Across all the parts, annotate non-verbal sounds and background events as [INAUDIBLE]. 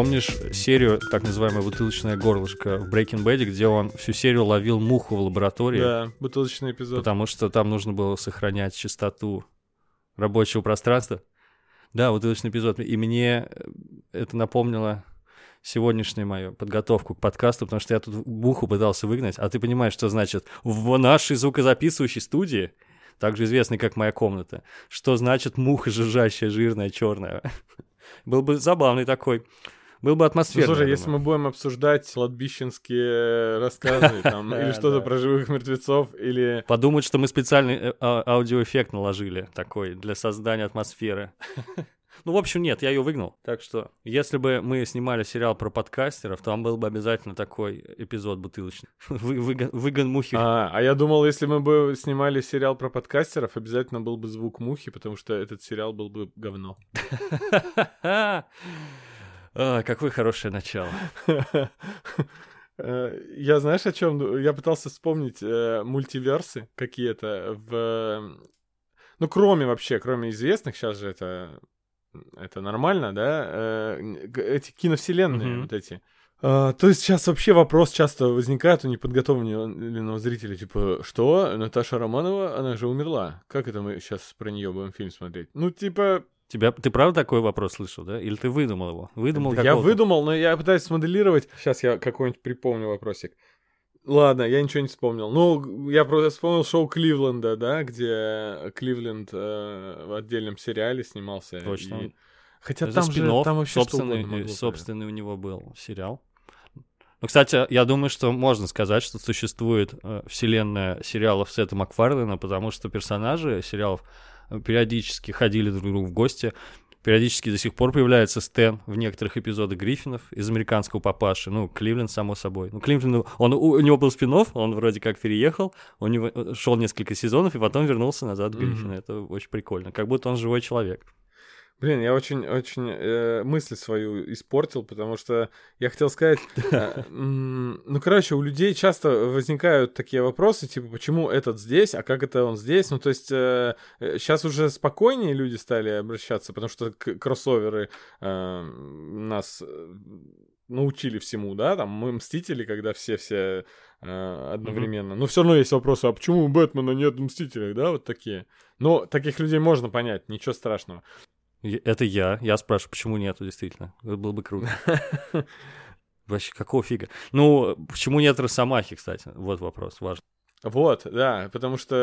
помнишь серию, так называемая бутылочное горлышко в Breaking Bad, где он всю серию ловил муху в лаборатории? Да, бутылочный эпизод. Потому что там нужно было сохранять чистоту рабочего пространства. Да, бутылочный эпизод. И мне э, это напомнило сегодняшнюю мою подготовку к подкасту, потому что я тут муху пытался выгнать, а ты понимаешь, что значит в нашей звукозаписывающей студии, также известной как моя комната, что значит муха жужжащая, жирная, черная. [LAUGHS] Был бы забавный такой был бы атмосферно. Ну, слушай, если мы будем обсуждать кладбищенские рассказы там, [LAUGHS] или что-то про живых мертвецов, или... Подумать, что мы специальный э, а, аудиоэффект наложили такой для создания атмосферы. [LAUGHS] Ну, в общем, нет, я ее выгнал. Так что, если бы мы снимали сериал про подкастеров, там был бы обязательно такой эпизод бутылочный. [LAUGHS] Вы, выгон, выгон мухи. А, а я думал, если мы бы снимали сериал про подкастеров, обязательно был бы звук мухи, потому что этот сериал был бы говно. А, какое хорошее начало. Э, я знаешь о чем? Я пытался вспомнить э, мультиверсы какие-то в... Ну, кроме вообще, кроме известных, сейчас же это это нормально, да, э, эти киновселенные mm-hmm. вот эти. Uh, то есть сейчас вообще вопрос часто возникает у неподготовленного зрителя, типа, что, Наташа Романова, она же умерла, как это мы сейчас про нее будем фильм смотреть? Ну, типа... Тебя, ты правда такой вопрос слышал, да? Или ты выдумал его? Выдумал Я выдумал, но я пытаюсь смоделировать. Сейчас я какой-нибудь припомню вопросик. Ладно, я ничего не вспомнил. Ну, я просто вспомнил шоу Кливленда, да, где Кливленд э, в отдельном сериале снимался. Точно. И... Хотя Это там же там вообще собственный, могло, собственный у него был сериал. Ну, кстати, я думаю, что можно сказать, что существует э, вселенная сериалов Сета Макфарлина, потому что персонажи сериалов периодически ходили друг к другу в гости. Периодически до сих пор появляется Стэн в некоторых эпизодах Гриффинов из «Американского папаши». Ну, Кливленд, само собой. Ну, Кливленд, он, у, него был спин он вроде как переехал, у него э, шел несколько сезонов, и потом вернулся назад в Гриффина. Mm-hmm. Это очень прикольно. Как будто он живой человек. Блин, я очень-очень э, мысль свою испортил, потому что я хотел сказать, [LAUGHS] э, ну, короче, у людей часто возникают такие вопросы, типа, почему этот здесь, а как это он здесь? Ну, то есть э, сейчас уже спокойнее люди стали обращаться, потому что кроссоверы э, нас э, научили всему, да, там мы мстители, когда все-все э, одновременно. Mm-hmm. Но все равно есть вопросы, а почему у Бэтмена нет мстителей, да, вот такие. Но таких людей можно понять, ничего страшного. Это я. Я спрашиваю, почему нету, действительно. Это было бы круто. [LAUGHS] Вообще, какого фига? Ну, почему нет Росомахи, кстати? Вот вопрос важный. Вот, да, потому что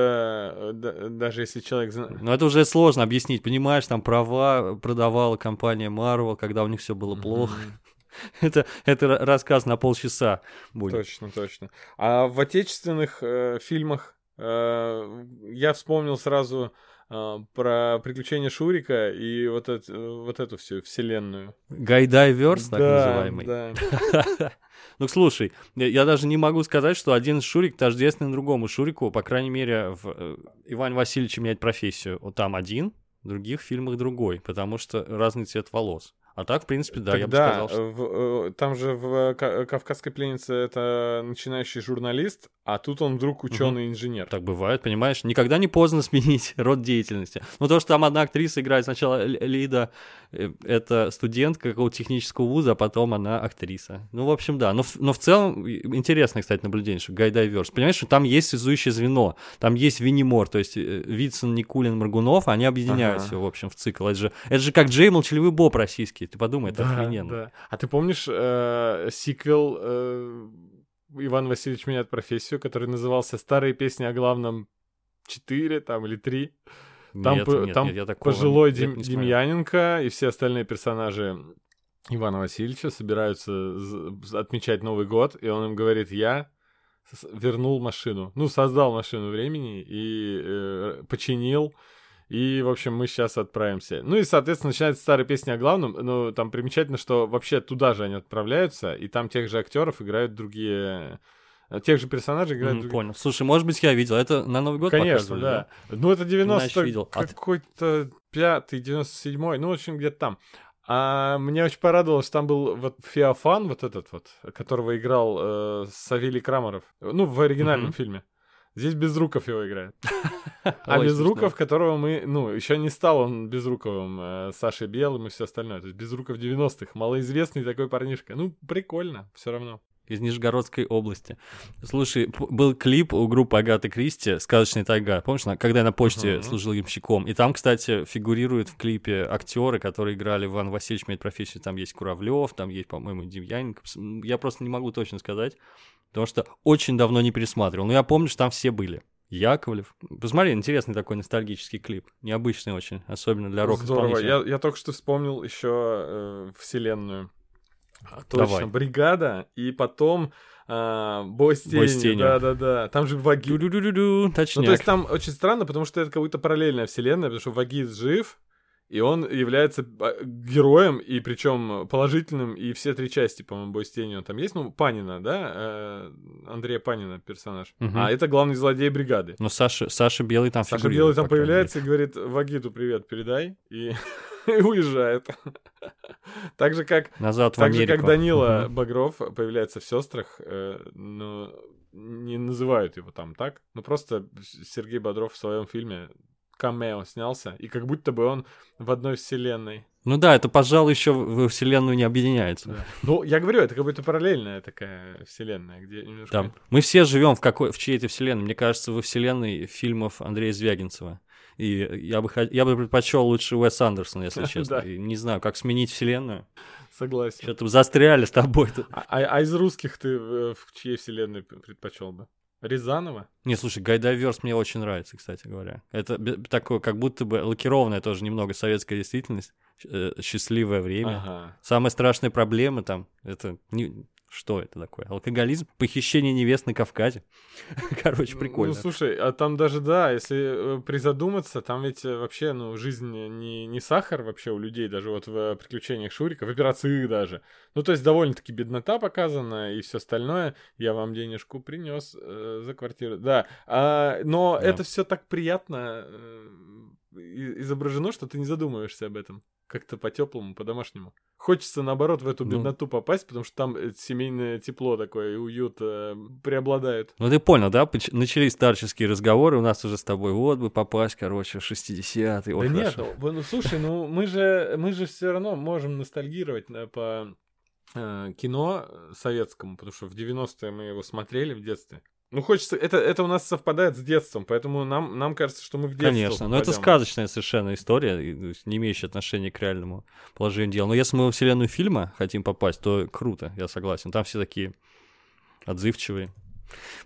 э, да, даже если человек... Ну, это уже сложно объяснить, понимаешь, там права продавала компания Marvel, когда у них все было плохо. [LAUGHS] это, это рассказ на полчаса будет. Точно, точно. А в отечественных э, фильмах э, я вспомнил сразу про приключения Шурика и вот, это, вот эту всю вселенную. Гайдайверс, так да, называемый. Да. [LAUGHS] ну, слушай, я даже не могу сказать, что один Шурик тождественный другому Шурику, по крайней мере, в э, Иван Васильевич меняет профессию. Вот там один, в других фильмах другой, потому что разный цвет волос. А так, в принципе, да, Тогда я бы сказал, что... В, э, там же в «Кавказской пленнице» это начинающий журналист, а тут он вдруг ученый-инженер. Так бывает, понимаешь? Никогда не поздно [LAUGHS] сменить род деятельности. Ну, то, что там одна актриса играет сначала Лида, э, это студентка какого-то технического вуза, а потом она актриса. Ну, в общем, да. Но, но в целом, интересное, кстати, наблюдение, что Гайдайверс. Понимаешь, что там есть связующее звено, там есть Виннимор, то есть э, Вицин, Никулин, Маргунов, они объединяют ага. в общем, в цикл. Это же, это же как Джей, молчаливый Боб российский, ты подумай, это да, охрененно. Да. А ты помнишь э, сиквел... Э Иван Васильевич меняет профессию, который назывался «Старые песни о главном 4» там, или 3. Там, нет, нет, там нет, пожилой Дем, нет, Демьяненко и все остальные персонажи Ивана Васильевича собираются отмечать Новый год, и он им говорит, я вернул машину, ну, создал машину времени и э, починил и, в общем, мы сейчас отправимся. Ну и, соответственно, начинается старая песня о главном. Ну, там примечательно, что вообще туда же они отправляются, и там тех же актеров играют другие э, Тех же персонажей играют. Mm, другие. Понял. Слушай, может быть, я видел. Это на Новый год Конечно, да. да. Ну, это 90 видел. А какой-то пятый, 97-й, ну, в общем, где-то там. А мне очень порадовало, что там был вот Феофан, вот этот вот, которого играл э, Савелий Крамаров. Ну, в оригинальном mm-hmm. фильме Здесь Безруков его играет. [LAUGHS] А Безруков, которого мы, ну, еще не стал он Безруковым, э, Сашей Белым и все остальное. То есть Безруков 90-х, малоизвестный такой парнишка. Ну, прикольно, все равно из Нижегородской области. Слушай, был клип у группы Агаты Кристи «Сказочная тайга». Помнишь, когда я на почте uh-huh. служил ямщиком? И там, кстати, фигурируют в клипе актеры, которые играли в Иван Васильевич меняет профессию. Там есть Куравлев, там есть, по-моему, Демьяненко. Я просто не могу точно сказать, потому что очень давно не пересматривал. Но я помню, что там все были. Яковлев. Посмотри, интересный такой ностальгический клип. Необычный очень, особенно для рок Здорово. Я, я только что вспомнил еще э, вселенную а, точно, Давай. бригада, и потом а, Бой с тенью. Да-да-да. Там же Ваги... Ну, то есть там очень странно, потому что это как будто параллельная вселенная, потому что Вагиз жив, и он является а, героем, и причем положительным, и все три части, по-моему, Бой с тенью там есть. Ну, Панина, да? Э, Андрея Панина персонаж. Угу. А это главный злодей бригады. Но Саша, Саша Белый там Саша Белый там появляется и говорит, Вагиту привет передай. И [LAUGHS] и уезжает. [LAUGHS] Так же, как, Назад так же, как Данила Багров появляется в сестрах, э, но не называют его там так. Ну, просто Сергей Бодров в своем фильме камео снялся, и как будто бы он в одной вселенной. Ну да, это, пожалуй, еще в вселенную не объединяется. Да. Ну, я говорю, это как будто параллельная такая вселенная, где немножко... Да. Мы все живем в какой в чьей-то вселенной. Мне кажется, во вселенной фильмов Андрея Звягинцева. И я бы, я бы предпочел лучше Уэс Андерсона, если [LAUGHS] честно. И не знаю, как сменить вселенную. Согласен. Что-то застряли с тобой. -то. А, а, а из русских ты в чьей вселенной предпочел бы? Рязанова? Не, слушай, Гайдайверс мне очень нравится, кстати говоря. Это такое, как будто бы лакированная тоже немного советская действительность, э, счастливое время. Ага. Самые страшные проблемы там, это не, что это такое? Алкоголизм? Похищение невест на Кавказе? [LAUGHS] Короче, прикольно. Ну, слушай, а там даже, да, если э, призадуматься, там ведь э, вообще, ну, жизнь не, не сахар вообще у людей, даже вот в «Приключениях Шурика», в «Операции» даже. Ну, то есть довольно-таки беднота показана и все остальное. Я вам денежку принес э, за квартиру. Да, а, но да. это все так приятно э, изображено, что ты не задумываешься об этом как-то по-теплому, по-домашнему. Хочется, наоборот, в эту ну. бедноту ну, попасть, потому что там э, семейное тепло такое и уют э, преобладает. Ну ты понял, да? Начались старческие разговоры у нас уже с тобой. Вот бы попасть, короче, 60-й. Да нет, ну, ну слушай, ну мы же, мы же все равно можем ностальгировать э, по э, кино советскому, потому что в 90-е мы его смотрели в детстве. Ну, хочется... Это, это у нас совпадает с детством, поэтому нам, нам кажется, что мы в детстве Конечно, попадем. но это сказочная совершенно история, не имеющая отношения к реальному положению дел. Но если мы во вселенную фильма хотим попасть, то круто, я согласен. Там все такие отзывчивые,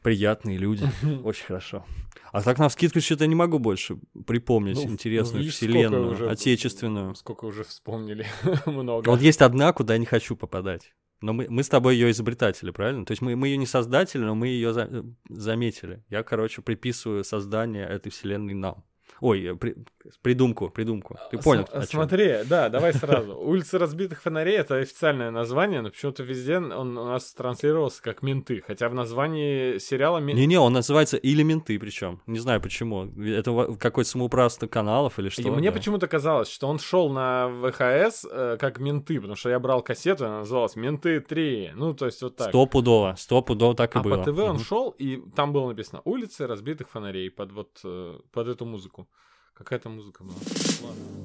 приятные люди. [LAUGHS] Очень хорошо. А так на вскидку что-то не могу больше припомнить ну, интересную ну, вселенную, уже, отечественную. Сколько уже вспомнили, [LAUGHS] много. Вот есть одна, куда я не хочу попадать. Но мы, мы с тобой ее изобретатели, правильно? То есть мы, мы ее не создатели, но мы ее за, заметили. Я, короче, приписываю создание этой вселенной нам. Ой, э, при, придумку, придумку. Ты понял? С- смотри, да, давай сразу. Улица разбитых фонарей это официальное название, но почему-то везде он у нас транслировался как менты. Хотя в названии сериала Не-не, он называется или менты, причем. Не знаю почему. Это какой-то самоуправство каналов или что. И мне да. почему-то казалось, что он шел на ВХС э, как менты, потому что я брал кассету, она называлась Менты 3. Ну, то есть вот так. Стопудово, стопудово так и а было. А по ТВ он шел, и там было написано улицы разбитых фонарей под вот э, под эту музыку. Какая-то музыка была. Ладно.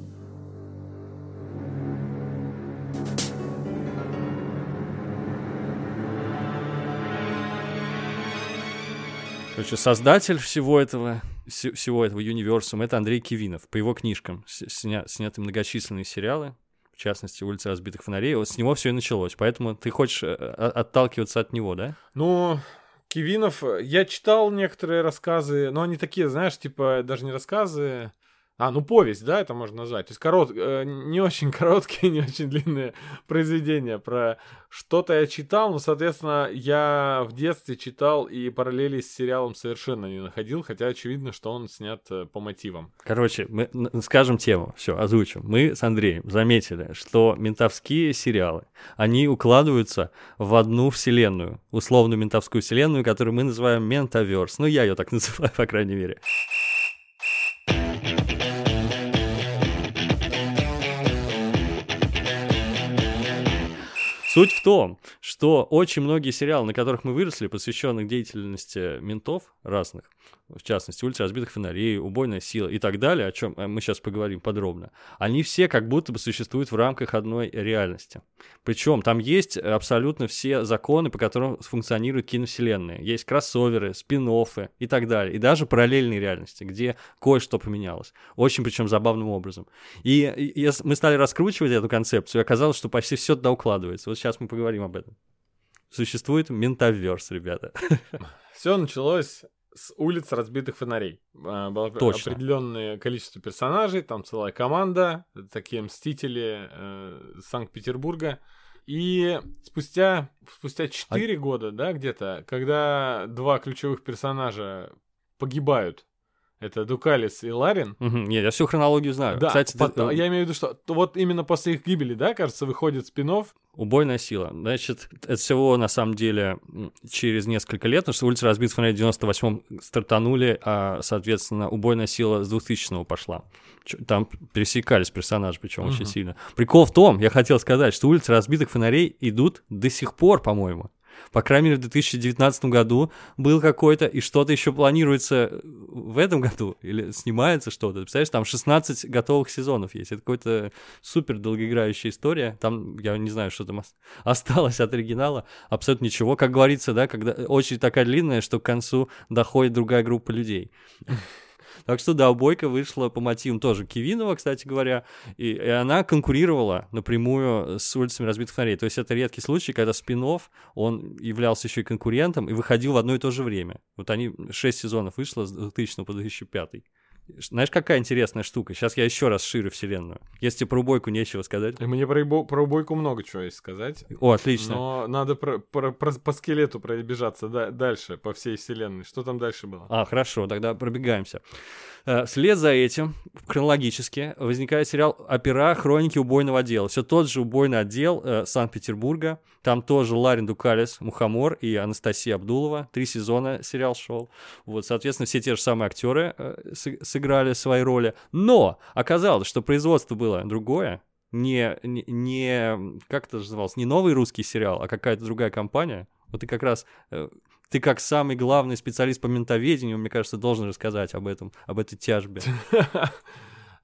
Короче, создатель всего этого, всего этого универсума это Андрей Кивинов. По его книжкам сня, сняты многочисленные сериалы, в частности, «Улица разбитых фонарей». Вот с него все и началось. Поэтому ты хочешь э, отталкиваться от него, да? Ну, Кивинов, я читал некоторые рассказы, но они такие, знаешь, типа, даже не рассказы, а, ну повесть, да, это можно назвать. То есть корот, э, не очень [LAUGHS] короткие, не очень длинные произведения про что-то я читал, но, соответственно, я в детстве читал и параллели с сериалом совершенно не находил, хотя очевидно, что он снят э, по мотивам. Короче, мы скажем тему, все, озвучим. Мы с Андреем заметили, что ментовские сериалы, они укладываются в одну вселенную, условную ментовскую вселенную, которую мы называем ментаверс. Ну, я ее так [LAUGHS] называю, по крайней мере. Суть в том, что очень многие сериалы, на которых мы выросли, посвященных деятельности ментов разных, в частности, улица разбитых фонарей, убойная сила и так далее, о чем э, мы сейчас поговорим подробно, они все как будто бы существуют в рамках одной реальности. Причем там есть абсолютно все законы, по которым функционируют киновселенные. Есть кроссоверы, спин и так далее. И даже параллельные реальности, где кое-что поменялось. Очень причем забавным образом. И, и мы стали раскручивать эту концепцию, и оказалось, что почти все туда укладывается. Вот сейчас мы поговорим об этом. Существует ментаверс, ребята. Все началось с улиц разбитых фонарей. А, было Точно. определенное количество персонажей, там целая команда, такие мстители э, Санкт-Петербурга. И спустя, спустя 4 а... года, да, где-то, когда два ключевых персонажа погибают это Дукалис и Ларин. Угу, нет, я всю хронологию знаю. Да, Кстати, по- ты... я имею в виду, что вот именно после их гибели, да, кажется, выходит спинов. Убойная сила. Значит, это всего на самом деле через несколько лет, потому что улица разбит в 98-м стартанули, а, соответственно, убойная сила с 2000-го пошла. Там пересекались персонажи, причем угу. очень сильно. Прикол в том, я хотел сказать, что улицы разбитых фонарей идут до сих пор, по-моему. По крайней мере, в 2019 году был какой-то, и что-то еще планируется в этом году, или снимается что-то. Представляешь, там 16 готовых сезонов есть. Это какая-то супер долгоиграющая история. Там, я не знаю, что там [LAUGHS] осталось от оригинала. Абсолютно ничего. Как говорится, да, когда очередь такая длинная, что к концу доходит другая группа людей. Так что да, Бойко вышла по мотивам тоже Кивинова, кстати говоря, и, и она конкурировала напрямую с улицами разбитых фонарей. То есть это редкий случай, когда спин он являлся еще и конкурентом и выходил в одно и то же время. Вот они, шесть сезонов вышло с 2000 по 2005. Знаешь, какая интересная штука? Сейчас я еще раз шире вселенную. Если про убойку нечего сказать. Мне про, убо- про убойку много чего есть сказать. О, отлично. Но надо про, про, про, по скелету пробежаться да, дальше, по всей вселенной. Что там дальше было? А, хорошо, тогда пробегаемся. Э, вслед за этим, хронологически, возникает сериал «Опера. Хроники убойного отдела». Все тот же убойный отдел э, Санкт-Петербурга. Там тоже Ларин Дукалис, Мухомор и Анастасия Абдулова. Три сезона сериал шел. Вот, соответственно, все те же самые актеры э, сыграли свои роли. Но оказалось, что производство было другое. Не, не, не как это называлось, не новый русский сериал, а какая-то другая компания. Вот и как раз э, ты как самый главный специалист по ментоведению, мне кажется, должен рассказать об этом, об этой тяжбе. [LAUGHS]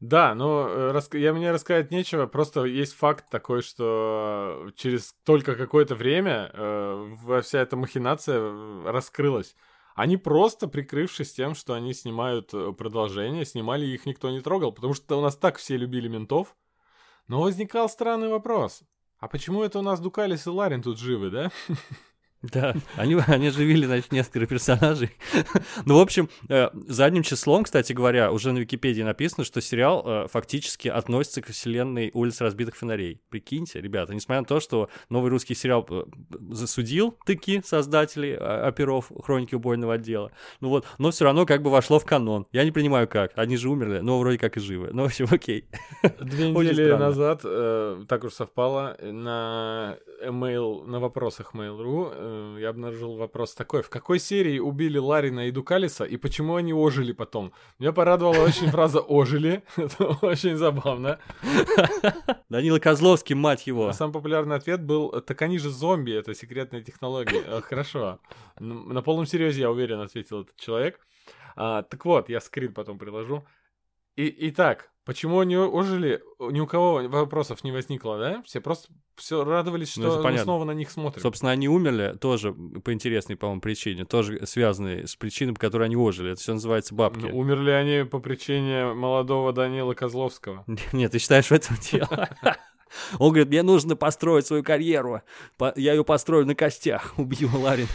Да, но э, я мне рассказать нечего, просто есть факт такой, что через только какое-то время э, вся эта махинация э, раскрылась. Они просто, прикрывшись тем, что они снимают продолжение, снимали их никто не трогал, потому что у нас так все любили ментов. Но возникал странный вопрос. А почему это у нас Дукалис и Ларин тут живы, да? [LAUGHS] Да, они, они оживили, значит, несколько персонажей. [LAUGHS] ну, в общем, э, задним числом, кстати говоря, уже на Википедии написано, что сериал э, фактически относится к вселенной «Улиц разбитых фонарей». Прикиньте, ребята, несмотря на то, что новый русский сериал э, засудил таки создателей э, оперов «Хроники убойного отдела», ну вот, но все равно как бы вошло в канон. Я не понимаю, как. Они же умерли, но вроде как и живы. Ну, в общем, окей. [LAUGHS] Две недели назад, э, так уж совпало, на email, на вопросах Mail.ru э, я обнаружил вопрос такой. В какой серии убили Ларина и Дукалиса, и почему они ожили потом? Меня порадовала очень фраза «ожили». [LAUGHS] Это очень забавно. Данила Козловский, мать его. А самый популярный ответ был «так они же зомби, это секретная технология». Э, хорошо. На полном серьезе, я уверен, ответил этот человек. А, так вот, я скрин потом приложу. И, итак, почему они ожили, ни у кого вопросов не возникло, да? Все просто все радовались, ну, что ну, мы снова на них смотрим. Собственно, они умерли тоже по интересной, по-моему, причине, тоже связанной с причиной, по которой они ожили. Это все называется бабки. Ну, умерли они по причине молодого Данила Козловского. [LAUGHS] Нет, ты считаешь в этом дело? [LAUGHS] Он говорит, мне нужно построить свою карьеру. Я ее построю на костях, [LAUGHS] убью Ларина.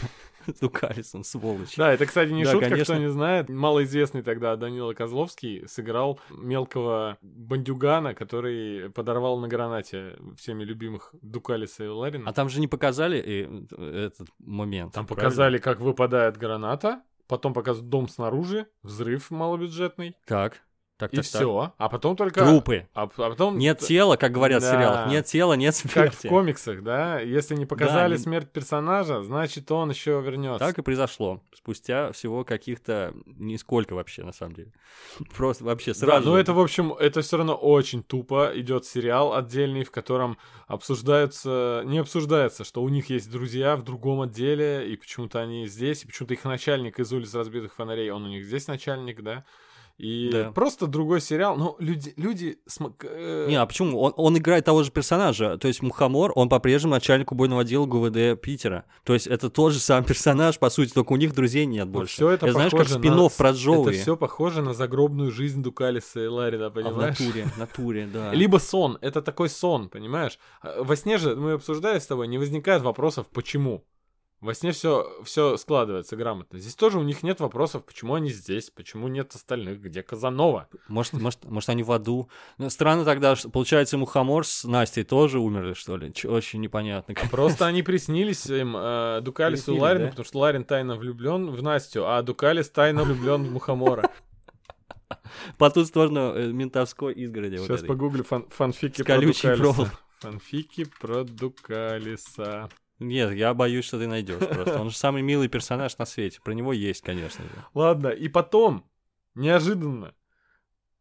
[LAUGHS] с Дукалисом, сволочь. Да, это, кстати, не да, шутка, конечно. кто не знает. Малоизвестный тогда Данила Козловский сыграл мелкого бандюгана, который подорвал на гранате всеми любимых Дукалиса и Ларина. А там же не показали и э, этот момент. Там правильно? показали, как выпадает граната, потом показывают дом снаружи, взрыв малобюджетный. Так. Так, и так, все. Так. А потом только... Трупы. А, а потом... Нет тела, как говорят да. в сериалах. Нет тела, нет смерти. Как в комиксах, да? Если не показали да, смерть персонажа, значит, он еще вернется. Так и произошло. Спустя всего каких-то... Нисколько вообще, на самом деле. [LAUGHS] Просто вообще сразу. Да, но это, в общем, это все равно очень тупо. Идет сериал отдельный, в котором обсуждаются... Не обсуждается, что у них есть друзья в другом отделе, и почему-то они здесь, и почему-то их начальник из улиц разбитых фонарей, он у них здесь начальник, да? И да. просто другой сериал. Но люди... люди см... Э, Не, а почему? Он, он играет того же персонажа. То есть Мухомор, он по-прежнему начальник убойного отдела ГУВД Питера. То есть это тот же сам [LAUGHS] персонаж, по сути, только у них друзей нет больше. Все это, это знаешь, как спин на... про Джоуи. Это все похоже на загробную жизнь Дукалиса и Ларина, понимаешь? А в натуре, [LAUGHS] натуре, да. Либо сон. Это такой сон, понимаешь? А, во сне же, мы обсуждали с тобой, не возникает вопросов, почему. Во сне все, все складывается грамотно. Здесь тоже у них нет вопросов, почему они здесь, почему нет остальных, где Казанова. Может, может, может они в аду. Но странно тогда, что, получается, Мухомор с Настей тоже умерли, что ли? Ч- очень непонятно. А просто они приснились им э, Дукалису и Ларину, да? потому что Ларин тайно влюблен в Настю, а Дукалис тайно влюблен в Мухомора. [LAUGHS] По ту сторону э, ментовской изгороди. Сейчас погуглю фанфики про Дукалиса. Фанфики про Дукалиса. Нет, я боюсь, что ты найдешь просто. Он же самый милый персонаж на свете. Про него есть, конечно же. Ладно, и потом, неожиданно,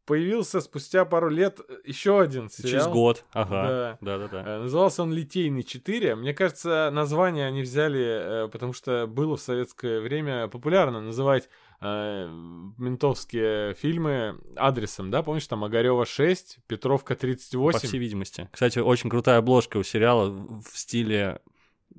появился спустя пару лет еще один сериал. Через год, ага. Да, да, да. да. Назывался он «Литейный 4». Мне кажется, название они взяли, э, потому что было в советское время популярно называть э, ментовские фильмы адресом, да? Помнишь, там Огарева 6, Петровка 38? По всей видимости. Кстати, очень крутая обложка у сериала в стиле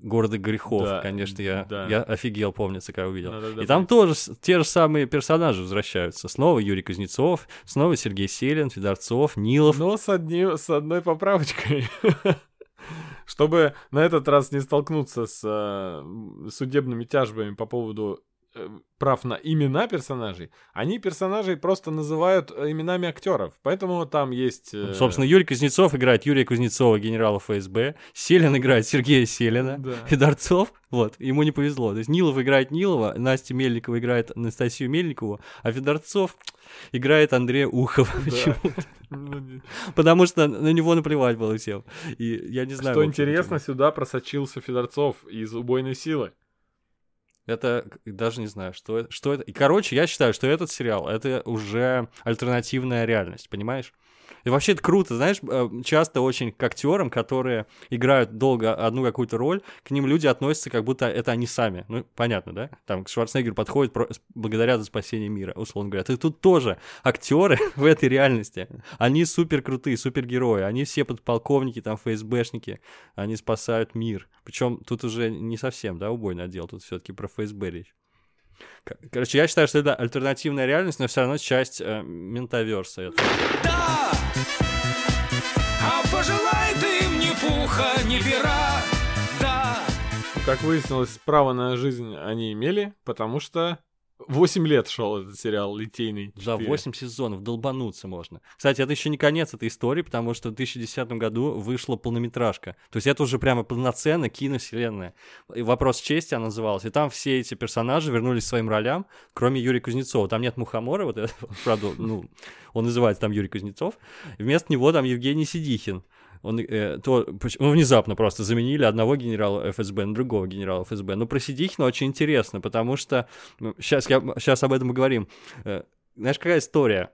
города грехов, да, конечно, я, да. я офигел, помнится, когда увидел. Да, да, и там тоже те же самые персонажи возвращаются. Снова Юрий Кузнецов, снова Сергей Селин, Федорцов, Нилов. Но с, одни, с одной поправочкой. [LAUGHS] Чтобы на этот раз не столкнуться с э, судебными тяжбами по поводу прав на имена персонажей, они персонажей просто называют э, именами актеров. Поэтому там есть... Э... Собственно, Юрий Кузнецов играет Юрия Кузнецова, генерала ФСБ. Селин играет Сергея Селина. Да. [LAUGHS] Федорцов, вот, ему не повезло. То есть Нилов играет Нилова, Настя Мельникова играет Анастасию Мельникову, а Федорцов играет Андрея Ухова. [LAUGHS] Ну, Потому что на него наплевать было всем. И я не знаю... Что интересно, сюда просочился Федорцов из «Убойной силы». Это даже не знаю, что это. Что это. И, короче, я считаю, что этот сериал это уже альтернативная реальность, понимаешь? И вообще это круто, знаешь, э, часто очень к актерам, которые играют долго одну какую-то роль, к ним люди относятся, как будто это они сами. Ну, понятно, да? Там к Шварценеггеру подходит про... благодаря за спасение мира, условно говоря. И тут тоже актеры [LAUGHS] в этой реальности, они супер крутые, супер герои, они все подполковники, там, ФСБшники, они спасают мир. Причем тут уже не совсем, да, убойный отдел, тут все-таки про ФСБ речь. Короче, я считаю, что это альтернативная реальность, но все равно часть э, ментаверса. Это. Да! Пожелай ты им пуха, ни пера, да! Как выяснилось, право на жизнь они имели, потому что 8 лет шел этот сериал «Литейный 4». За 8 сезонов долбануться можно. Кстати, это еще не конец этой истории, потому что в 2010 году вышла полнометражка. То есть это уже прямо полноценно киновселенная. И «Вопрос чести» она называлась. И там все эти персонажи вернулись к своим ролям, кроме Юрия Кузнецова. Там нет Мухомора, вот это, [LAUGHS] правда, ну, он называется там Юрий Кузнецов. вместо него там Евгений Сидихин он, э, то, ну, внезапно просто заменили одного генерала ФСБ на другого генерала ФСБ. Но про Сидихина очень интересно, потому что ну, сейчас, я, сейчас об этом поговорим. Э, знаешь, какая история?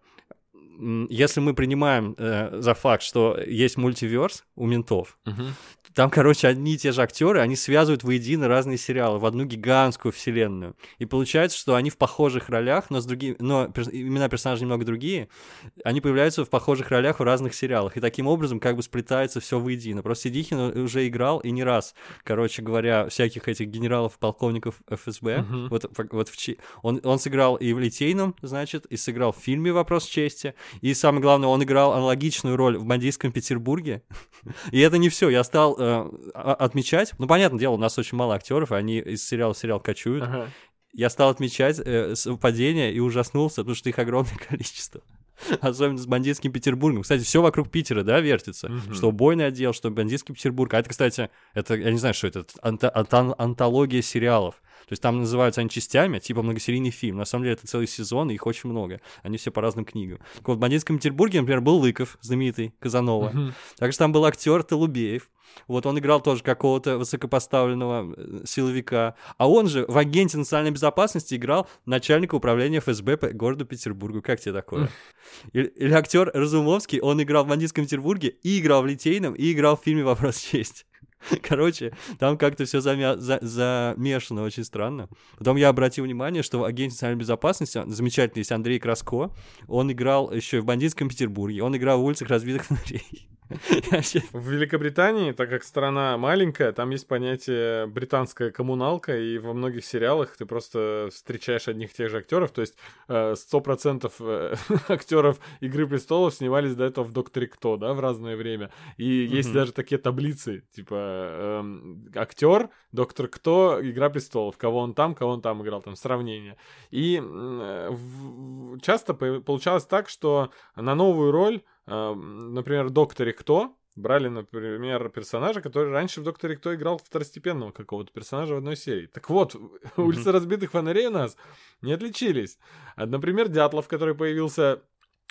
Если мы принимаем э, за факт, что есть мультиверс у ментов, uh-huh. Там, короче, одни и те же актеры, они связывают воедино разные сериалы в одну гигантскую вселенную. И получается, что они в похожих ролях, но с другими, но перс... имена персонажей немного другие, они появляются в похожих ролях в разных сериалах. И таким образом как бы сплетается все воедино. Просто Сидихин уже играл и не раз, короче говоря, всяких этих генералов, полковников ФСБ. Uh-huh. Вот, вот в он, он сыграл и в Литейном, значит, и сыграл в фильме «Вопрос чести». И самое главное, он играл аналогичную роль в бандитском Петербурге. и это не все. Я стал э, отмечать. Ну, понятное дело, у нас очень мало актеров, и они из сериала в сериал кочуют. Ага. Я стал отмечать э, совпадения и ужаснулся, потому что их огромное [LAUGHS] количество. Особенно с бандитским Петербургом. Кстати, все вокруг Питера, да, вертится. Mm-hmm. Что убойный отдел, что бандитский Петербург. А это, кстати, это, я не знаю, что это, анто, анто, антология сериалов. То есть там называются они частями, типа многосерийный фильм. На самом деле это целый сезон, и их очень много. Они все по разным книгам. Так вот, в «Бандитском Петербурге», например, был Лыков, знаменитый, Казанова. Uh-huh. Также там был актер Толубеев. Вот он играл тоже какого-то высокопоставленного э, силовика. А он же в агенте национальной безопасности играл начальника управления ФСБ по городу Петербургу. Как тебе такое? [LAUGHS] Или, или актер Разумовский, он играл в бандитском Петербурге и играл в Литейном, и играл в фильме «Вопрос чести». [LAUGHS] Короче, там как-то все замя... за... замешано очень странно. Потом я обратил внимание, что в агенте национальной безопасности замечательный есть Андрей Краско. Он играл еще и в бандитском Петербурге. Он играл в улицах разбитых фонарей. [LAUGHS] В Великобритании, так как страна маленькая, там есть понятие британская коммуналка, и во многих сериалах ты просто встречаешь одних и тех же актеров. То есть э, сто процентов э, [LAUGHS] актеров Игры престолов снимались до этого в Докторе Кто, да, в разное время. И есть даже такие таблицы, типа эм, актер, Доктор Кто, Игра престолов, кого он там, кого он там играл, там сравнение. И э, часто получалось так, что на новую роль например, Докторе Кто брали, например, персонажа, который раньше в Докторе Кто играл второстепенного какого-то персонажа в одной серии. Так вот, [LAUGHS] улицы разбитых фонарей у нас не отличились. Например, Дятлов, который появился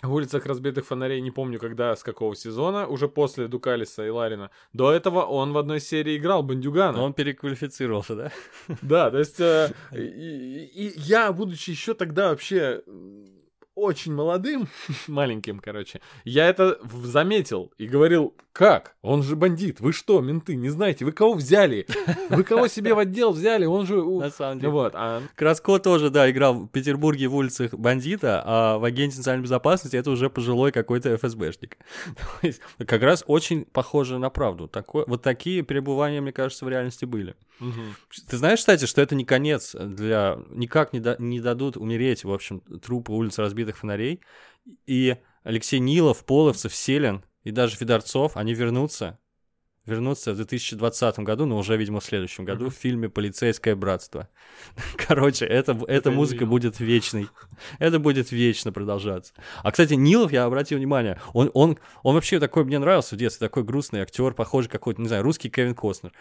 в улицах разбитых фонарей, не помню когда, с какого сезона, уже после Дукалиса и Ларина. До этого он в одной серии играл Бандюгана. Но он переквалифицировался, да? Да, то есть э, [LAUGHS] и, и я, будучи еще тогда вообще очень молодым, [LAUGHS] маленьким, короче, я это заметил и говорил, как? Он же бандит. Вы что, менты, не знаете? Вы кого взяли? Вы кого себе в отдел взяли? Он же... На самом деле. Вот, а... Краско тоже, да, играл в Петербурге в улицах бандита, а в агенте национальной безопасности это уже пожилой какой-то ФСБшник. [LAUGHS] Как раз очень похоже на правду. Такое, вот такие перебывания, мне кажется, в реальности были. Угу. Ты знаешь, кстати, что это не конец для... Никак не, да... не дадут умереть, в общем, трупы улиц разбитых фонарей. И Алексей Нилов, Половцев, Селин и даже Федорцов, они вернутся вернуться в 2020 году, но уже, видимо, в следующем году, mm-hmm. в фильме «Полицейское братство». [LAUGHS] Короче, это, эта музыка будет вечной. Это будет вечно продолжаться. А, кстати, Нилов, я обратил внимание, он, он, он вообще такой, мне нравился в детстве, такой грустный актер, похожий какой-то, не знаю, русский Кевин Костнер.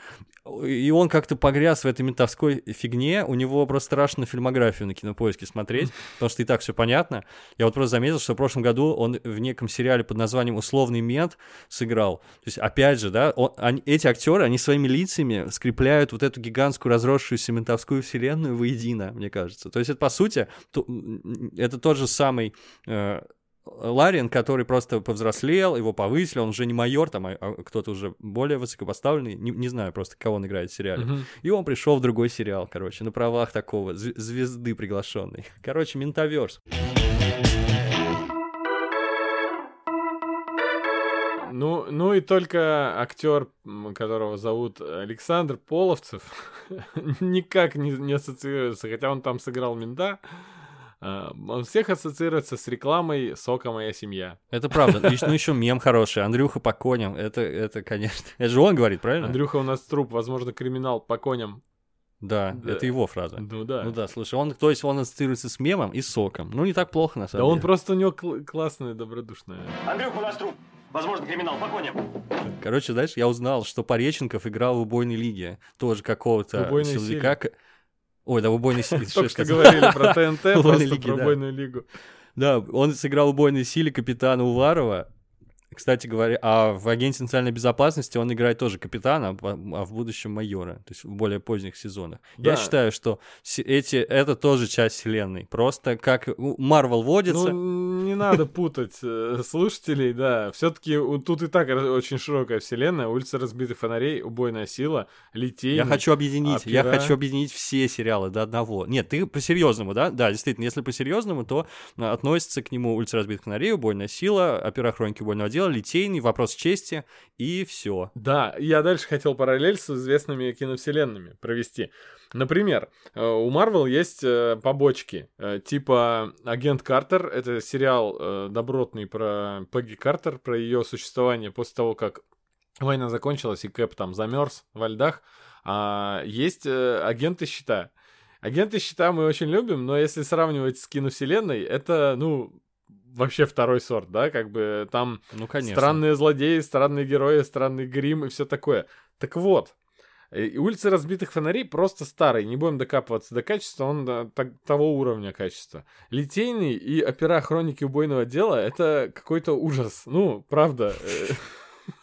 И он как-то погряз в этой ментовской фигне, у него просто страшно фильмографию на кинопоиске смотреть, потому что и так все понятно. Я вот просто заметил, что в прошлом году он в неком сериале под названием «Условный мент» сыграл. То есть, опять же, да, он, они, эти актеры, они своими лицами скрепляют вот эту гигантскую разросшуюся ментовскую вселенную воедино, мне кажется. То есть это, по сути, то, это тот же самый... Э, Ларин, который просто повзрослел, его повысили, он уже не майор, там, а, а кто-то уже более высокопоставленный, не, не знаю просто, кого он играет в сериале. Uh-huh. И он пришел в другой сериал, короче, на правах такого звезды приглашенной. Короче, ментаверс. Ну, ну и только актер, которого зовут Александр Половцев, [LAUGHS] никак не, не ассоциируется, хотя он там сыграл мента. А, он всех ассоциируется с рекламой «Сока моя семья». Это правда. Ну, еще мем хороший. Андрюха по коням. Это, это, конечно... Это же он говорит, правильно? Андрюха у нас труп. Возможно, криминал по коням. Да, да, это его фраза. Ну да. Ну да, слушай, он, то есть он ассоциируется с мемом и соком. Ну не так плохо, на самом да деле. Да он просто у него кл- классная, добродушная. Андрюха у нас труп. Возможно, криминал. По коням. Короче, знаешь, я узнал, что Пореченков играл в убойной лиге. Тоже какого-то силовика. Силе. Ой, да, в убойной силе. [LAUGHS] Только что говорили про [LAUGHS] ТНТ, просто про убойную лигу. Да, он сыграл в убойной силе капитана Уварова, кстати говоря, а в агенте национальной безопасности он играет тоже капитана, а в будущем майора, то есть в более поздних сезонах. Да. Я считаю, что эти это тоже часть вселенной. Просто как Марвел водится. Ну, не надо путать э, слушателей, да. Все-таки тут и так очень широкая вселенная, улица разбитых фонарей, убойная сила, литей. Я хочу объединить, опера. я хочу объединить все сериалы до одного. Нет, ты по серьезному, да? Да, действительно, если по серьезному, то относится к нему улица разбитых фонарей, убойная сила, опера хроники убойного дела, Литейный, Вопрос чести и все. Да, я дальше хотел параллель с известными киновселенными провести. Например, э, у Марвел есть э, побочки, э, типа «Агент Картер», это сериал добротный про Пегги Картер, про ее существование после того, как война закончилась и Кэп там замерз во льдах. А есть агенты щита. Агенты щита мы очень любим, но если сравнивать с киновселенной, это, ну, вообще второй сорт, да, как бы там ну, конечно. странные злодеи, странные герои, странный грим и все такое. Так вот, И улицы разбитых фонарей просто старый, не будем докапываться до качества, он так, того уровня качества. Литейный и опера хроники убойного дела это какой-то ужас. Ну, правда.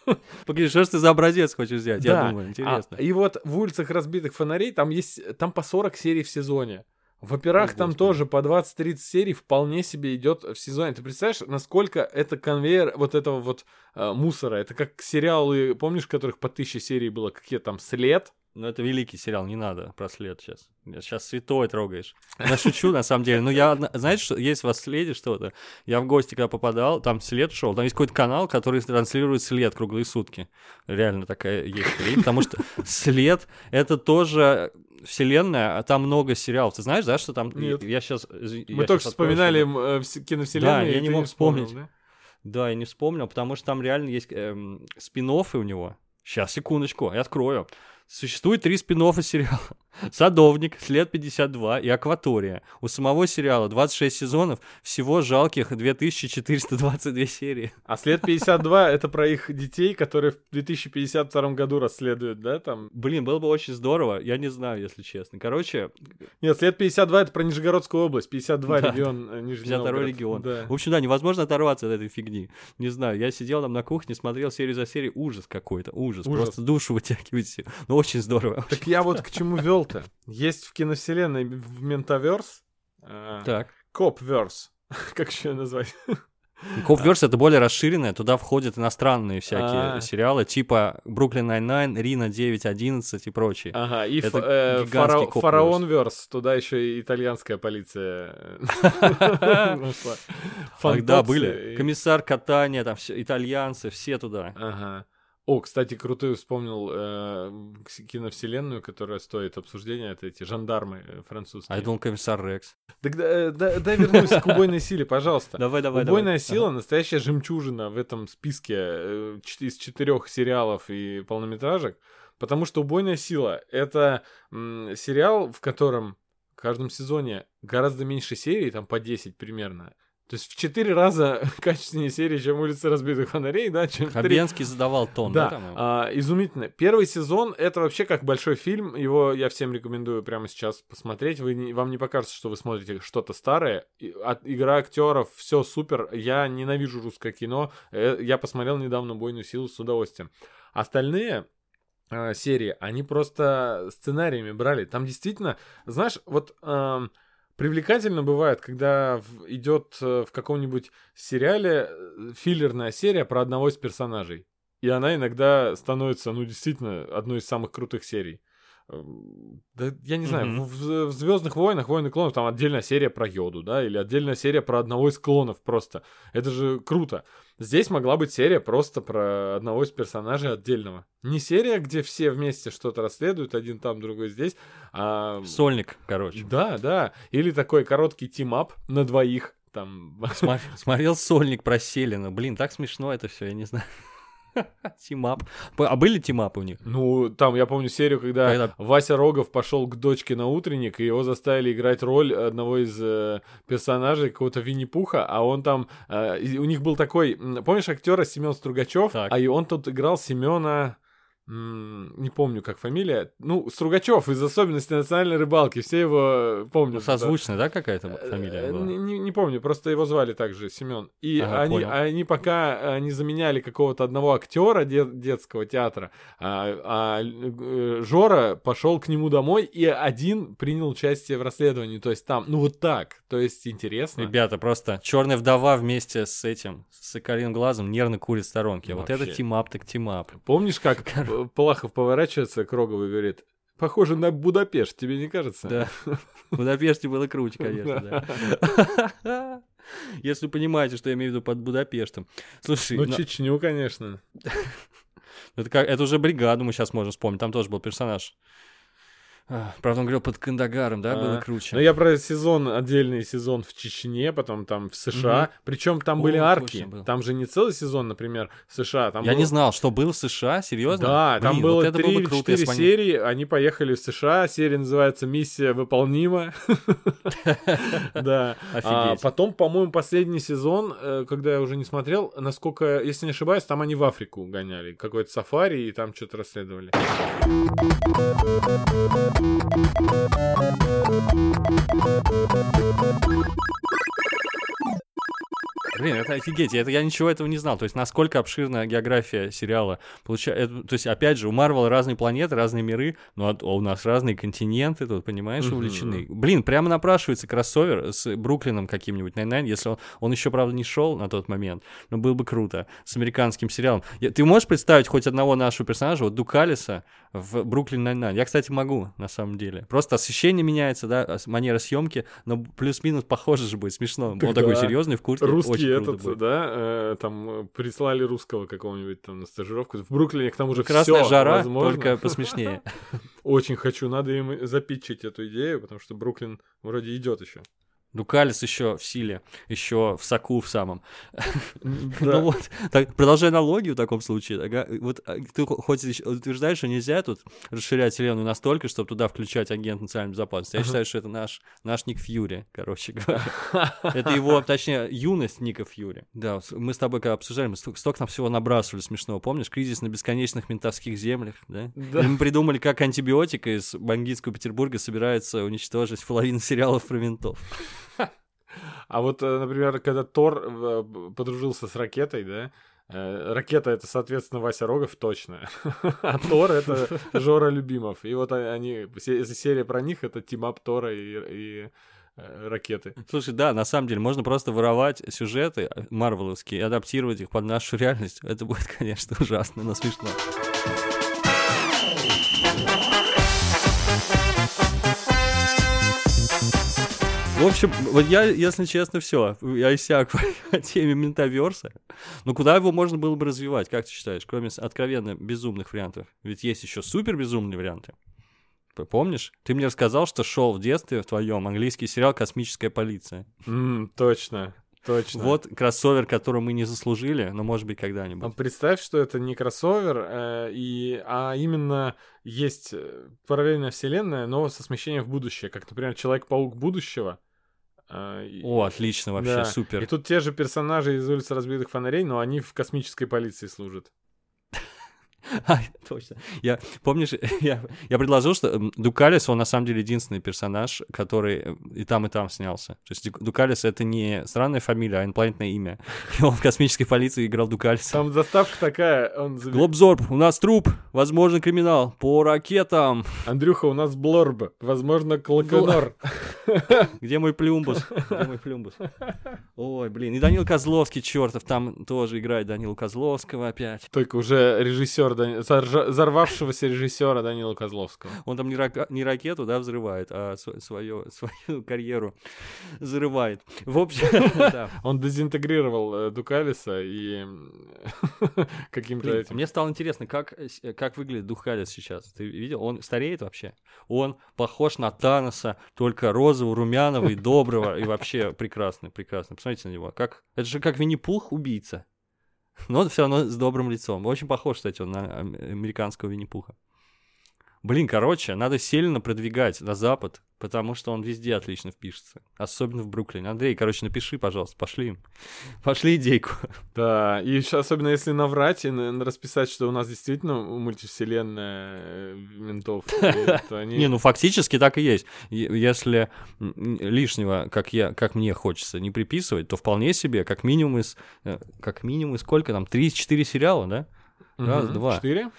[LAUGHS] Погоди, что ж ты за образец хочешь взять? Да. Я думаю, интересно. А, и вот в улицах разбитых фонарей там есть там по 40 серий в сезоне. В операх О, там тоже по 20-30 серий вполне себе идет в сезоне. Ты представляешь, насколько это конвейер вот этого вот э, мусора? Это как сериалы, помнишь, которых по тысяче серий было, какие там «След», ну, это великий сериал, не надо про след сейчас. Сейчас святой трогаешь. Я шучу, на самом деле. Ну, я, знаете, что есть в следе что-то? Я в гости, когда попадал, там след шел, там есть какой-то канал, который транслирует след круглые сутки. Реально такая есть потому что след — это тоже вселенная, а там много сериалов. Ты знаешь, да, что там... Нет. Я сейчас... Мы я только что вспоминали э, киновселенную, Да, я не мог вспомнить. Вспомнил, да? да, я не вспомнил, потому что там реально есть эм, спин у него. Сейчас, секундочку, я открою. Существует три спин сериала. [LAUGHS] Садовник, След 52 и Акватория. У самого сериала 26 сезонов, всего жалких 2422 серии. А След 52 — это про их детей, которые в 2052 году расследуют, да, там? Блин, было бы очень здорово, я не знаю, если честно. Короче... Нет, След 52 — это про Нижегородскую область, 52 да. регион э, Нижний 52 регион. Да. В общем, да, невозможно оторваться от этой фигни. Не знаю, я сидел там на кухне, смотрел серию за серией, ужас какой-то, ужас. ужас. Просто душу вытягиваете. Ну, очень здорово. Так я вот к чему вел круто. Есть в киновселенной в Ментоверс. Э, так. Copverse. [LAUGHS] как еще назвать? Copverse это более расширенное, туда входят иностранные всякие А-а-а. сериалы, типа Brooklyn Nine-Nine, Reno 911 и прочие. Ага, и это э, фара- Фараонверс, туда еще и итальянская полиция [LAUGHS] Да, были. Комиссар катания, там все, итальянцы, все туда. Ага. О, кстати, крутой вспомнил э, киновселенную, которая стоит обсуждения. Это эти жандармы э, французские. А думал, комиссар Рекс. Так да, да, дай вернусь к убойной силе, пожалуйста. Давай, давай, Убойная сила настоящая жемчужина в этом списке э, из четырех сериалов и полнометражек. Потому что убойная сила это м, сериал, в котором в каждом сезоне гораздо меньше серий, там по 10 примерно. То есть в четыре раза [LAUGHS] качественнее серии, чем «Улицы разбитых фонарей», да, чем Хабенский задавал тон, да? да а, изумительно. Первый сезон — это вообще как большой фильм, его я всем рекомендую прямо сейчас посмотреть. Вы не, вам не покажется, что вы смотрите что-то старое. И, от, игра актеров, все супер. Я ненавижу русское кино. Э, я посмотрел недавно «Бойную силу» с удовольствием. Остальные э, серии, они просто сценариями брали. Там действительно, знаешь, вот... Э, привлекательно бывает, когда идет э, в каком-нибудь сериале э, филлерная серия про одного из персонажей. И она иногда становится, ну, действительно, одной из самых крутых серий. Эм, да, я не знаю, mm-hmm. в, в Звездных войнах, войны клонов, там отдельная серия про йоду, да, или отдельная серия про одного из клонов просто. Это же круто. Здесь могла быть серия просто про одного из персонажей отдельного. Не серия, где все вместе что-то расследуют, один там, другой здесь, а... Сольник, короче. Да, да. Или такой короткий team-up на двоих. Там... [LAUGHS] Смотрел сольник про Селина. Блин, так смешно это все, я не знаю. [LAUGHS] Team-up. А были team-up ы у них? Ну, там, я помню серию, когда, когда... Вася Рогов пошел к дочке на утренник, и его заставили играть роль одного из э, персонажей, какого-то Винни-Пуха, а он там... Э, у них был такой... Помнишь актера Семен Стругачев? Так. А и он тут играл Семена не помню, как фамилия. Ну, Стругачев из особенностей национальной рыбалки. Все его помнят. Ну, созвучная, да, какая-то э, фамилия была? Не, не, помню, просто его звали также Семен. И ага, они, они пока они заменяли какого-то одного актера дет, детского театра, а, а э, Жора пошел к нему домой и один принял участие в расследовании. То есть там, ну вот так. То есть интересно. Ребята, просто черная вдова вместе с этим, с Соколиным глазом нервно курит в сторонке. Вообще. Вот это team-up так team-up. Помнишь, как Палахов поворачивается к Рогову и говорит, похоже на Будапешт, тебе не кажется? Да. В Будапеште было круче, конечно, да. [LAUGHS] Если понимаете, что я имею в виду под Будапештом. Слушай... Ну. Чечню, конечно. [LAUGHS] это, как, это уже бригаду мы сейчас можем вспомнить, там тоже был персонаж. Правда, он говорил под Кандагаром, да, а, было круче. Но я про сезон, отдельный сезон в Чечне, потом там в США. Угу. Причем там О, были арки. Там же не целый сезон, например, в США. Там я был... не знал, что был в США, серьезно? Да, Блин, там было вот 3 или 4 серии, они поехали в США, серия называется «Миссия выполнима». [LAUGHS] Да. А потом, по-моему, последний сезон, э, когда я уже не смотрел, насколько, если не ошибаюсь, там они в Африку гоняли. Какой-то сафари, и там что-то расследовали. Thank you. Блин, это офигеть, это, я ничего этого не знал. То есть, насколько обширная география сериала. Получается, то есть, опять же, у Марвел разные планеты, разные миры, но у нас разные континенты, тут, понимаешь, увлечены. Блин, прямо напрашивается кроссовер с Бруклином каким-нибудь, Найн, если он, он еще, правда, не шел на тот момент, но было бы круто, с американским сериалом. Ты можешь представить хоть одного нашего персонажа, вот Дукалиса в Brooklyn Nine-Nine? Я, кстати, могу, на самом деле. Просто освещение меняется, да, манера съемки, но плюс-минус похоже же будет, смешно. Так он да. такой серьезный в куртке. Русский этот, будет. да, э, там э, прислали русского какого-нибудь там на стажировку. В Бруклине к тому же Красная всё жара, возможно. только [LAUGHS] посмешнее. Очень хочу, надо им запитчить эту идею, потому что Бруклин вроде идет еще. Дукалис еще в силе, еще в соку в самом. Ну вот, продолжая аналогию в таком случае, вот а, ты хоть утверждаешь, что нельзя тут расширять вселенную настолько, чтобы туда включать агент национальной безопасности. Я считаю, что это наш, наш Ник Фьюри, короче говоря. Это его, точнее, юность Ника Фьюри. Да, мы с тобой когда обсуждали, мы столько там всего набрасывали смешного. Помнишь, кризис на бесконечных ментовских землях, да? Да. мы придумали, как антибиотика из бандитского Петербурга собирается уничтожить половину сериалов про ментов. А вот, э, например, когда Тор э, подружился с ракетой, да, э, Ракета это, соответственно, Вася Рогов точно. [LAUGHS] а Тор это Жора Любимов. И вот они, серия про них это team-up Тора и, и ракеты. Слушай, да, на самом деле можно просто воровать сюжеты марвеловские и адаптировать их под нашу реальность. Это будет, [LAUGHS] конечно, ужасно, но смешно. В общем, вот я, если честно, все. Я иссяк [LAUGHS] по теме ментаверса. Но куда его можно было бы развивать, как ты считаешь, кроме откровенно безумных вариантов? Ведь есть еще супер безумные варианты. Помнишь? Ты мне рассказал, что шел в детстве в твоем английский сериал «Космическая полиция». Mm, точно. Точно. Вот кроссовер, который мы не заслужили, но может быть когда-нибудь. А представь, что это не кроссовер, э, и, а именно есть э, параллельная вселенная, но со смещением в будущее, как, например, Человек-паук будущего, О, отлично, вообще, да. супер. И тут те же персонажи из улицы разбитых фонарей, но они в космической полиции служат. [LAUGHS] А, точно. Я, помнишь, [LAUGHS] я, я предложил, что Дукалис, он на самом деле единственный персонаж, который э, и там, и там снялся. То есть Дукалис — это не странная фамилия, а инопланетное имя. [LAUGHS] И он в космической полиции играл Дукалиса. Там заставка такая. Он... Глобзорб, у нас труп, возможно, криминал. По ракетам. Андрюха, у нас Блорб, возможно, Клаконор. Где мой плюмбус? Где мой плюмбус? Ой, блин. И Данил Козловский, чертов, там тоже играет Данила Козловского опять. Только уже режиссер взорвавшегося режиссера Данила Козловского. Он там не, рак... не ракету, да, взрывает, а свою, свою [LAUGHS] карьеру взрывает. В общем, [LAUGHS] да. Он дезинтегрировал э, Дукалиса и [LAUGHS] каким-то этим... Мне стало интересно, как, как выглядит Дукалис сейчас. Ты видел? Он стареет вообще? Он похож на Таноса, только розового, румяного и доброго, и вообще прекрасный, прекрасный. Посмотрите на него. Как... Это же как Винни-Пух убийца но все равно с добрым лицом. Очень похож, кстати, он на американского Винни-Пуха. Блин, короче, надо сильно продвигать на запад, потому что он везде отлично впишется. Особенно в Бруклине. Андрей, короче, напиши, пожалуйста, пошли. [LAUGHS] Пошли идейку. Да, и еще особенно если наврать и расписать, что у нас действительно мультивселенная э, ментов. [LAUGHS] Не, ну фактически так и есть. Если лишнего, как я, как мне хочется, не приписывать, то вполне себе, как минимум из... Э, как минимум из сколько там? Три-четыре сериала, да? Раз, два. Четыре?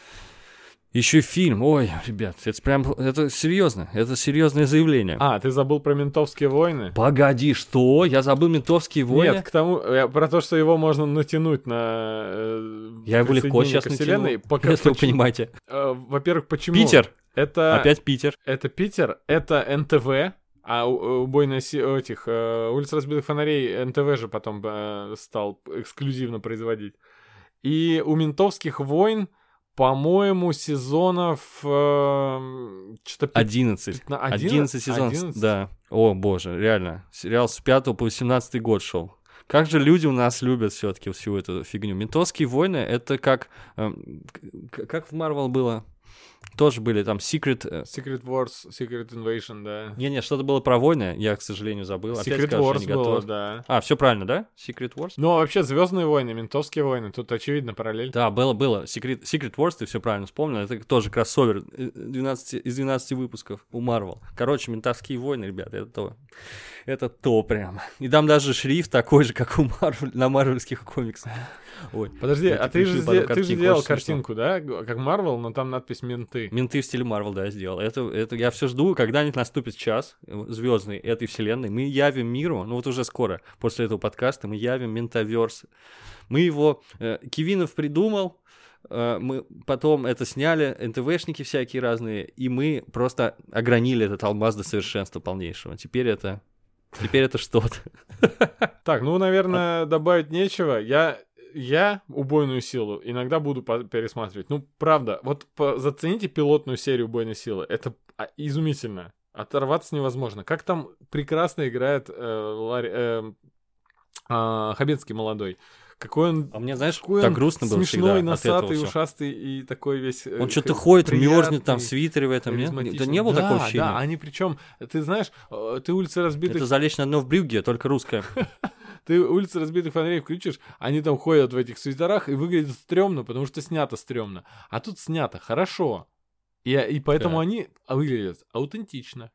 Еще фильм. Ой, ребят, это прям, это серьезно, это серьезное заявление. А, ты забыл про ментовские войны? Погоди, что? Я забыл ментовские войны? Нет, к тому, я, про то, что его можно натянуть на э, Я его легко сейчас натяну, Пока, если почему, вы понимаете. Э, во-первых, почему? Питер. Это... Опять Питер. Это Питер, это НТВ, а убойная этих э, улиц разбитых фонарей НТВ же потом э, стал эксклюзивно производить. И у ментовских войн по-моему, сезонов э, что-то... 11. 11. 11 сезонов, 11? да. О, боже, реально. Сериал с 5 по 18 год шел. Как же люди у нас любят все-таки всю эту фигню. Ментовские войны это как... Э, как в Марвел было? Тоже были там Secret... Э, Secret Wars, Secret Invasion, да. Не-не, что-то было про войны, я, к сожалению, забыл. Secret Опять скажу, Wars было, да. А, все правильно, да? Secret Wars? Ну, а вообще, Звездные войны, ментовские войны, тут очевидно параллель. Да, было, было. Secret, Secret Wars, ты все правильно вспомнил, это тоже кроссовер 12, э, из 12 выпусков у Marvel. Короче, ментовские войны, ребята, это то. Это то прям. И там даже шрифт такой же, как у Marvel, на марвельских комиксах. Ой. Подожди, а ты же, ты же делал картинку, да? Как Marvel, но там надпись «Менты». Менты в стиле Marvel, да, сделал. Это, это я все жду, когда-нибудь наступит час э, звездный этой вселенной. Мы явим миру, ну вот уже скоро, после этого подкаста, мы явим ментаверс. Мы его... Э, Кивинов придумал, э, мы потом это сняли, НТВшники всякие разные, и мы просто огранили этот алмаз до совершенства полнейшего. Теперь это Теперь это что-то. [LAUGHS] Так, ну, наверное, добавить нечего. Я я убойную силу иногда буду пересматривать. Ну, правда, вот зацените пилотную серию убойной силы. Это а, изумительно. Оторваться невозможно. Как там прекрасно играет э, Ларри, э, э, Хабенский молодой. Какой он... А мне, знаешь, какой так грустно было смешной, носатый, ушастый и такой весь... Э, он что-то ходит, мерзнет там в свитере в этом, нет? Да не было да, такого ощущения? Да, они причем, ты знаешь, э, ты улицы разбитых... Это залечь на дно в брюге, только русская. [LAUGHS] Ты улицы разбитых фонарей включишь, они там ходят в этих свитерах и выглядят стрёмно, потому что снято стрёмно. А тут снято хорошо. И, и поэтому да. они выглядят аутентично.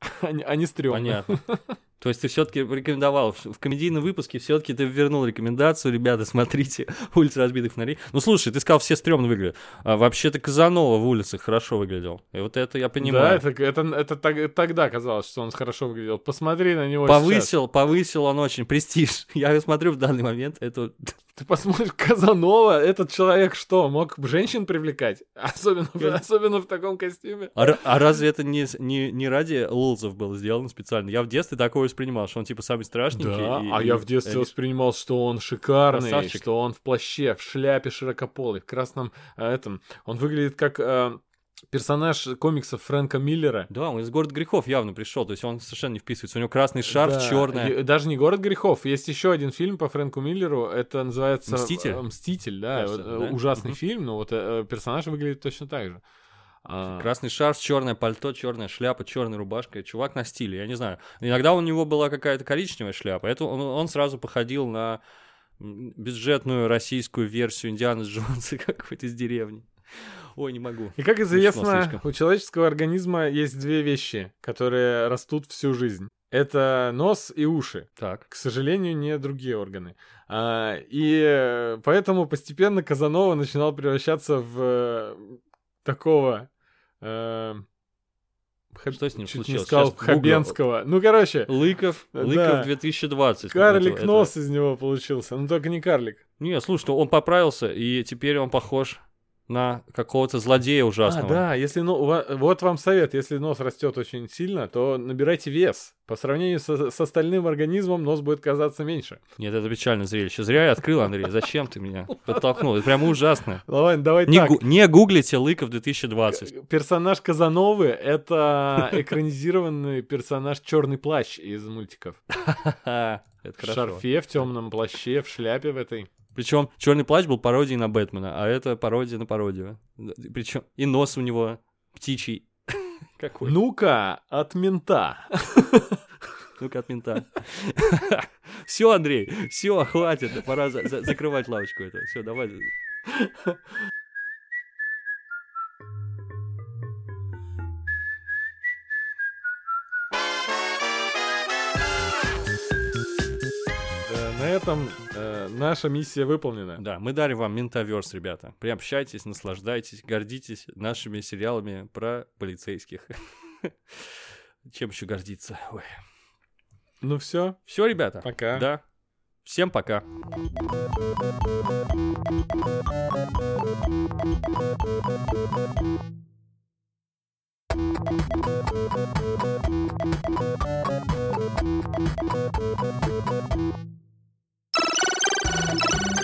[LAUGHS] Они, они стрёмно. Понятно. [LAUGHS] То есть ты все-таки рекомендовал в комедийном выпуске, все-таки ты вернул рекомендацию, ребята, смотрите [LAUGHS] улицы разбитых фонарей. Ну слушай, ты сказал, все стрёмно выглядят. А вообще-то Казанова в улицах хорошо выглядел. И вот это я понимаю. Да, это, это, это, это тогда казалось, что он хорошо выглядел. Посмотри на него Повысил, сейчас. повысил он очень престиж. [LAUGHS] Я смотрю в данный момент, это [LAUGHS] ты посмотришь, Казанова, этот человек что, мог женщин привлекать? Особенно, в, особенно в таком костюме. А, а разве это не, не, не ради лулзов было сделано специально? Я в детстве такое воспринимал, что он типа самый страшненький. Да, и, а и, я в детстве и... воспринимал, что он шикарный, Красавчик. что он в плаще, в шляпе широкополой, в красном э, этом. Он выглядит как... Э, персонаж комиксов Фрэнка Миллера. Да, он из города грехов явно пришел, то есть он совершенно не вписывается. У него красный шарф, да, черный. Даже не город грехов. Есть еще один фильм по Фрэнку Миллеру. Это называется Мститель. Мститель, да, Кажется, вот, да? ужасный угу. фильм, но вот э, персонаж выглядит точно так же. А... Красный шарф, черное пальто, черная шляпа, черная рубашка. Чувак на стиле, я не знаю. Иногда у него была какая-то коричневая шляпа. Это он, он сразу походил на бюджетную российскую версию Индианы Джонса [LAUGHS] какой-то из деревни. Ой, не могу. И как известно, у человеческого организма есть две вещи, которые растут всю жизнь. Это нос и уши. Так. К сожалению, не другие органы. А, и поэтому постепенно Казанова начинал превращаться в э, такого... Э, что с ним Чуть случилось? не сказал Сейчас Хабенского. Ну, короче. Лыков, Лыков да. 2020. Карлик нос это... из него получился. Ну, только не карлик. Не, слушай, он поправился, и теперь он похож на какого-то злодея ужасного. А, да, если ну, вот вам совет, если нос растет очень сильно, то набирайте вес. По сравнению со, с остальным организмом нос будет казаться меньше. Нет, это печальное зрелище. Зря я открыл, Андрей. Зачем ты меня [LAUGHS] подтолкнул? Это прямо ужасно. Давай, давай не, так. Гу- не гуглите Лыков 2020. Персонаж Казановы — это экранизированный персонаж Черный плащ из мультиков. [LAUGHS] В шарфе, в темном плаще, в шляпе в этой. Причем Черный плащ был пародией на Бэтмена, а это пародия на пародию. Причем и нос у него птичий. [LAUGHS] Какой? Ну-ка, от мента. Ну-ка, от мента. [LAUGHS] Все, Андрей, все, хватит, пора за за закрывать лавочку эту. Все, давай. Этом э, наша миссия выполнена. Да, мы дали вам ментаверс, ребята. Приобщайтесь, наслаждайтесь, гордитесь нашими сериалами про полицейских. [LAUGHS] Чем еще гордиться? Ой. Ну все. Все, ребята. Пока. Да. Всем пока. Thank you. Thank you.